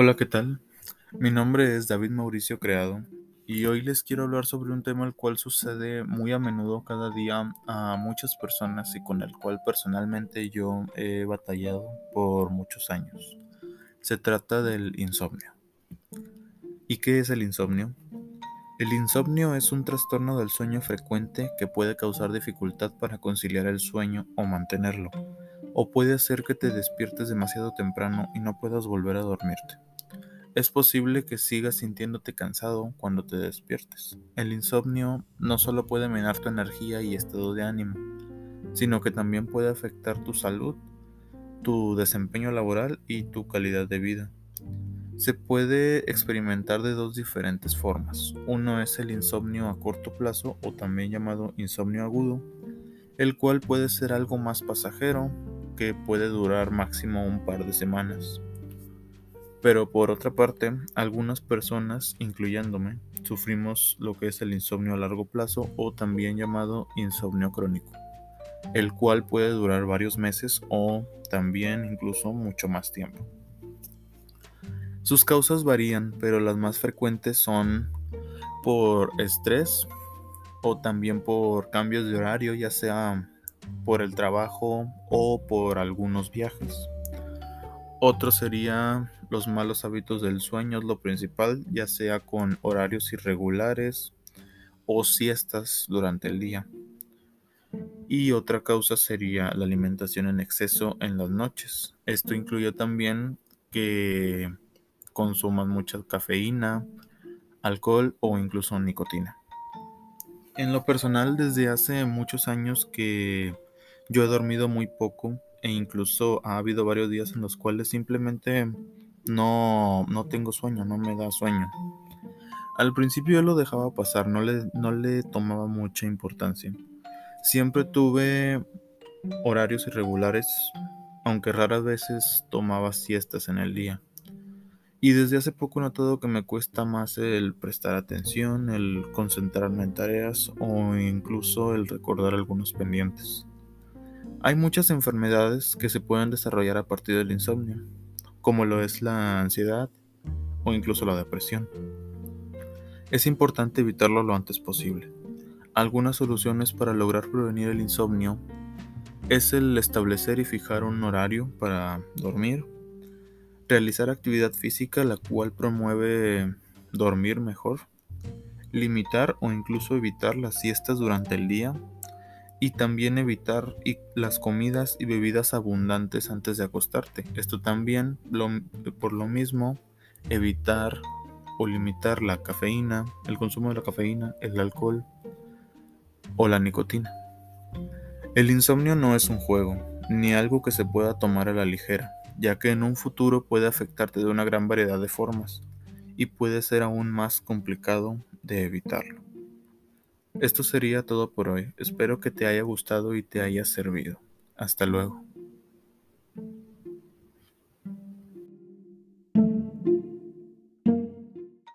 Hola, ¿qué tal? Mi nombre es David Mauricio Creado y hoy les quiero hablar sobre un tema el cual sucede muy a menudo cada día a muchas personas y con el cual personalmente yo he batallado por muchos años. Se trata del insomnio. ¿Y qué es el insomnio? El insomnio es un trastorno del sueño frecuente que puede causar dificultad para conciliar el sueño o mantenerlo o puede hacer que te despiertes demasiado temprano y no puedas volver a dormirte. Es posible que sigas sintiéndote cansado cuando te despiertes. El insomnio no solo puede minar tu energía y estado de ánimo, sino que también puede afectar tu salud, tu desempeño laboral y tu calidad de vida. Se puede experimentar de dos diferentes formas. Uno es el insomnio a corto plazo o también llamado insomnio agudo, el cual puede ser algo más pasajero que puede durar máximo un par de semanas. Pero por otra parte, algunas personas, incluyéndome, sufrimos lo que es el insomnio a largo plazo o también llamado insomnio crónico, el cual puede durar varios meses o también incluso mucho más tiempo. Sus causas varían, pero las más frecuentes son por estrés o también por cambios de horario, ya sea por el trabajo o por algunos viajes. Otro sería los malos hábitos del sueño, lo principal, ya sea con horarios irregulares o siestas durante el día. Y otra causa sería la alimentación en exceso en las noches. Esto incluye también que consuman mucha cafeína, alcohol o incluso nicotina. En lo personal, desde hace muchos años que yo he dormido muy poco e incluso ha habido varios días en los cuales simplemente no, no tengo sueño, no me da sueño. Al principio yo lo dejaba pasar, no le, no le tomaba mucha importancia. Siempre tuve horarios irregulares, aunque raras veces tomaba siestas en el día. Y desde hace poco notado que me cuesta más el prestar atención, el concentrarme en tareas o incluso el recordar algunos pendientes. Hay muchas enfermedades que se pueden desarrollar a partir del insomnio, como lo es la ansiedad o incluso la depresión. Es importante evitarlo lo antes posible. Algunas soluciones para lograr prevenir el insomnio es el establecer y fijar un horario para dormir, Realizar actividad física la cual promueve dormir mejor. Limitar o incluso evitar las siestas durante el día. Y también evitar las comidas y bebidas abundantes antes de acostarte. Esto también, por lo mismo, evitar o limitar la cafeína, el consumo de la cafeína, el alcohol o la nicotina. El insomnio no es un juego, ni algo que se pueda tomar a la ligera ya que en un futuro puede afectarte de una gran variedad de formas y puede ser aún más complicado de evitarlo. Esto sería todo por hoy, espero que te haya gustado y te haya servido. Hasta luego.